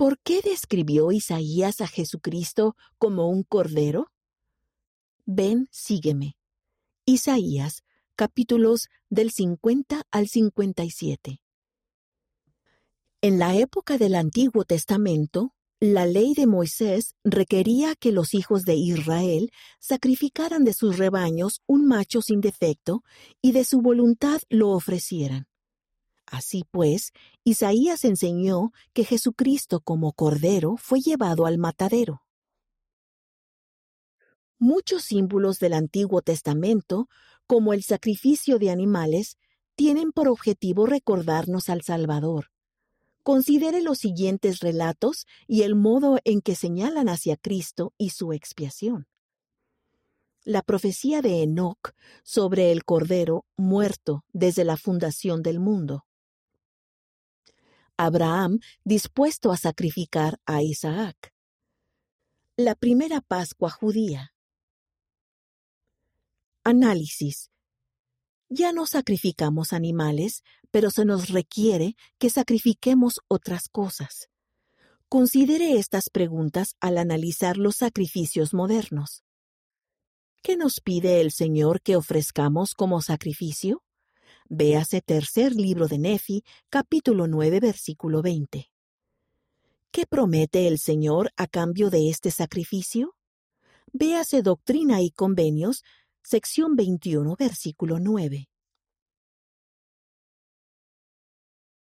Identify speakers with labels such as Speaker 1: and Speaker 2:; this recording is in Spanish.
Speaker 1: ¿Por qué describió Isaías a Jesucristo como un cordero? Ven, sígueme. Isaías, capítulos del 50 al 57. En la época del Antiguo Testamento, la ley de Moisés requería que los hijos de Israel sacrificaran de sus rebaños un macho sin defecto y de su voluntad lo ofrecieran. Así pues, Isaías enseñó que Jesucristo como Cordero fue llevado al matadero. Muchos símbolos del Antiguo Testamento, como el sacrificio de animales, tienen por objetivo recordarnos al Salvador. Considere los siguientes relatos y el modo en que señalan hacia Cristo y su expiación. La profecía de Enoc sobre el Cordero muerto desde la fundación del mundo. Abraham dispuesto a sacrificar a Isaac. La primera Pascua judía. Análisis. Ya no sacrificamos animales, pero se nos requiere que sacrifiquemos otras cosas. Considere estas preguntas al analizar los sacrificios modernos. ¿Qué nos pide el Señor que ofrezcamos como sacrificio? Véase tercer libro de Nefi, capítulo 9, versículo 20. ¿Qué promete el Señor a cambio de este sacrificio? Véase Doctrina y Convenios, sección 21, versículo 9.